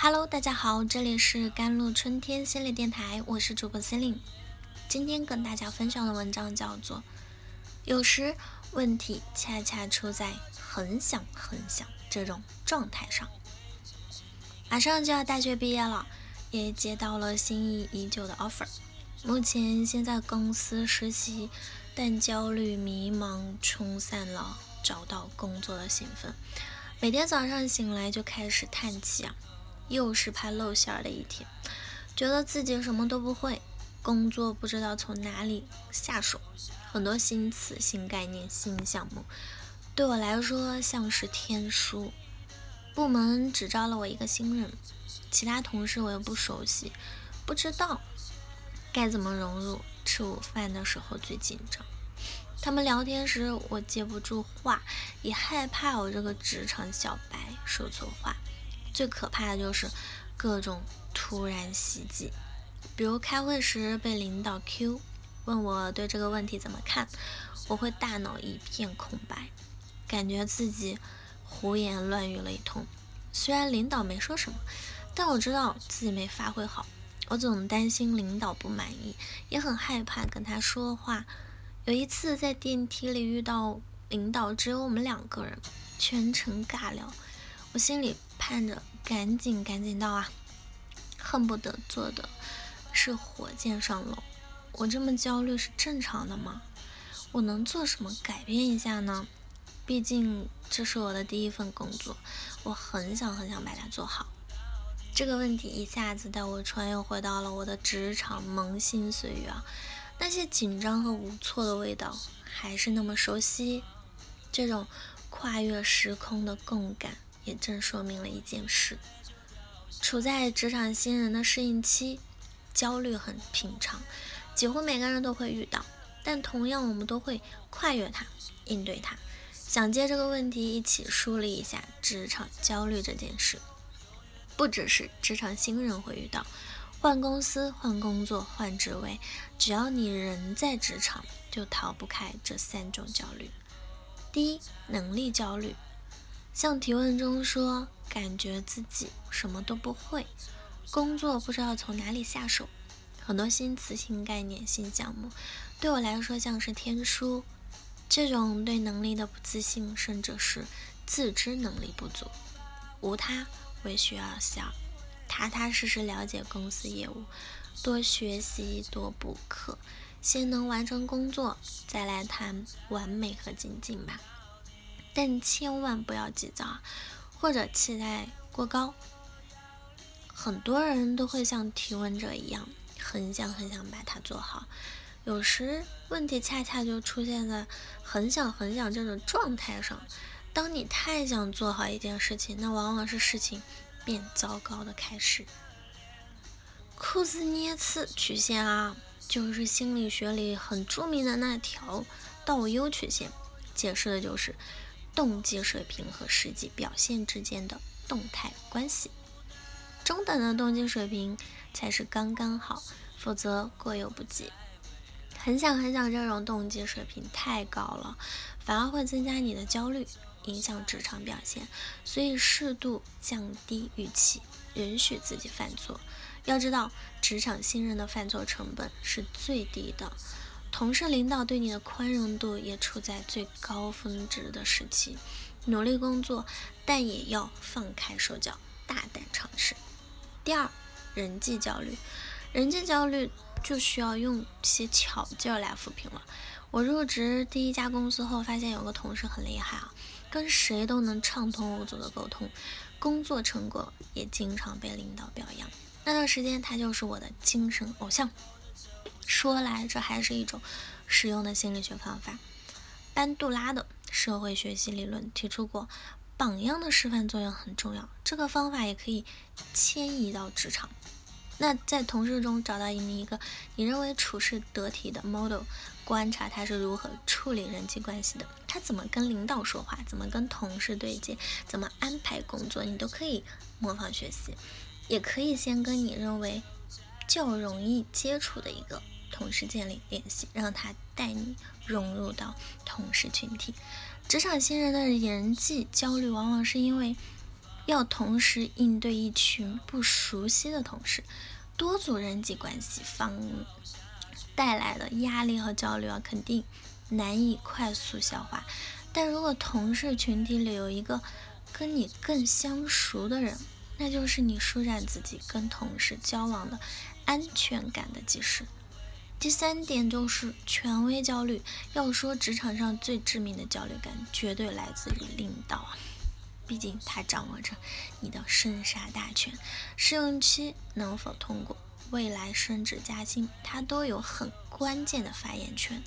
Hello，大家好，这里是甘露春天心理电台，我是主播心灵。今天跟大家分享的文章叫做《有时问题恰恰出在很想很想这种状态上》。马上就要大学毕业了，也接到了心仪已久的 offer。目前先在公司实习，但焦虑迷茫冲散了找到工作的兴奋。每天早上醒来就开始叹气啊。又是怕露馅的一天，觉得自己什么都不会，工作不知道从哪里下手，很多新词、新概念、新项目，对我来说像是天书。部门只招了我一个新人，其他同事我又不熟悉，不知道该怎么融入。吃午饭的时候最紧张，他们聊天时我接不住话，也害怕我这个职场小白说错话。最可怕的就是各种突然袭击，比如开会时被领导 Q，问我对这个问题怎么看，我会大脑一片空白，感觉自己胡言乱语了一通。虽然领导没说什么，但我知道自己没发挥好。我总担心领导不满意，也很害怕跟他说话。有一次在电梯里遇到领导，只有我们两个人，全程尬聊。我心里盼着赶紧赶紧到啊，恨不得坐的是火箭上楼。我这么焦虑是正常的吗？我能做什么改变一下呢？毕竟这是我的第一份工作，我很想很想把它做好。这个问题一下子带我穿越回到了我的职场萌新岁月啊，那些紧张和无措的味道还是那么熟悉，这种跨越时空的共感。也正说明了一件事：处在职场新人的适应期，焦虑很平常，几乎每个人都会遇到。但同样，我们都会跨越它，应对它。想借这个问题一起梳理一下职场焦虑这件事。不只是职场新人会遇到，换公司、换工作、换职位，只要你人在职场，就逃不开这三种焦虑。第一，能力焦虑。像提问中说，感觉自己什么都不会，工作不知道从哪里下手，很多新词、新概念、新项目，对我来说像是天书。这种对能力的不自信，甚至是自知能力不足，无他，唯需要想踏踏实实了解公司业务，多学习，多补课，先能完成工作，再来谈完美和精进吧。但千万不要急躁，或者期待过高。很多人都会像提问者一样，很想很想把它做好。有时问题恰恰就出现在很想很想这种状态上。当你太想做好一件事情，那往往是事情变糟糕的开始。库兹涅茨曲线啊，就是心理学里很著名的那条倒 U 曲线，解释的就是。动机水平和实际表现之间的动态关系，中等的动机水平才是刚刚好，否则过犹不及。很想很想，这种动机水平太高了，反而会增加你的焦虑，影响职场表现。所以适度降低预期，允许自己犯错。要知道，职场新人的犯错成本是最低的。同事、领导对你的宽容度也处在最高峰值的时期，努力工作，但也要放开手脚，大胆尝试。第二，人际焦虑，人际焦虑就需要用些巧劲儿来抚平了。我入职第一家公司后，发现有个同事很厉害啊，跟谁都能畅通无阻的沟通，工作成果也经常被领导表扬。那段时间，他就是我的精神偶像。说来，这还是一种实用的心理学方法。班杜拉的社会学习理论提出过，榜样的示范作用很重要。这个方法也可以迁移到职场。那在同事中找到你一个你认为处事得体的 model，观察他是如何处理人际关系的，他怎么跟领导说话，怎么跟同事对接，怎么安排工作，你都可以模仿学习。也可以先跟你认为较容易接触的一个。同时建立联系，让他带你融入到同事群体。职场新人的人际焦虑，往往是因为要同时应对一群不熟悉的同事，多组人际关系方带来的压力和焦虑啊，肯定难以快速消化。但如果同事群体里有一个跟你更相熟的人，那就是你舒展自己跟同事交往的安全感的基石。第三点就是权威焦虑。要说职场上最致命的焦虑感，绝对来自于领导。毕竟他掌握着你的生杀大权，试用期能否通过，未来升职加薪，他都有很关键的发言权。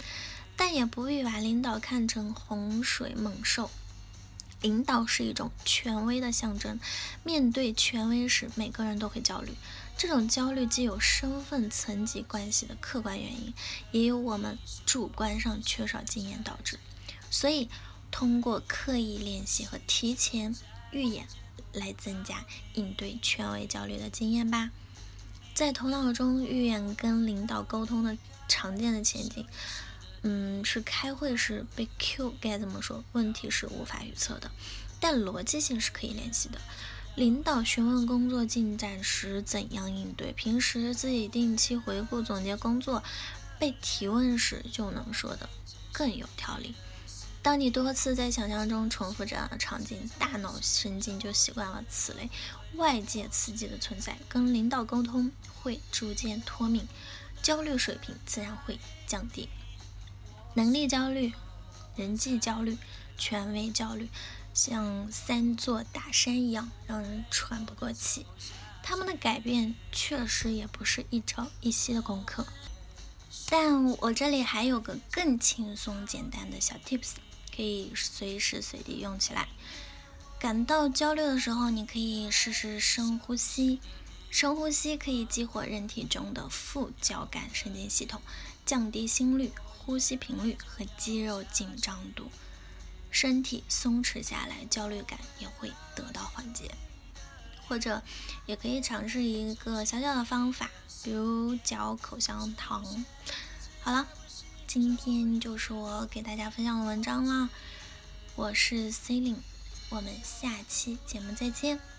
但也不必把领导看成洪水猛兽，领导是一种权威的象征。面对权威时，每个人都会焦虑。这种焦虑既有身份层级关系的客观原因，也有我们主观上缺少经验导致。所以。通过刻意练习和提前预演来增加应对权威焦虑的经验吧。在头脑中预演跟领导沟通的常见的情景，嗯，是开会时被 Q 该怎么说？问题是无法预测的，但逻辑性是可以练习的。领导询问工作进展时怎样应对？平时自己定期回顾总结工作，被提问时就能说的更有条理。当你多次在想象中重复这样的场景，大脑神经就习惯了此类外界刺激的存在，跟领导沟通会逐渐脱敏，焦虑水平自然会降低。能力焦虑、人际焦虑、权威焦虑，像三座大山一样，让人喘不过气。他们的改变确实也不是一朝一夕的功课。但我这里还有个更轻松简单的小 tips。可以随时随地用起来。感到焦虑的时候，你可以试试深呼吸。深呼吸可以激活人体中的副交感神经系统，降低心率、呼吸频率和肌肉紧张度，身体松弛下来，焦虑感也会得到缓解。或者，也可以尝试一个小小的方法，比如嚼口香糖。好了。今天就是我给大家分享的文章了，我是 C e l i n e 我们下期节目再见。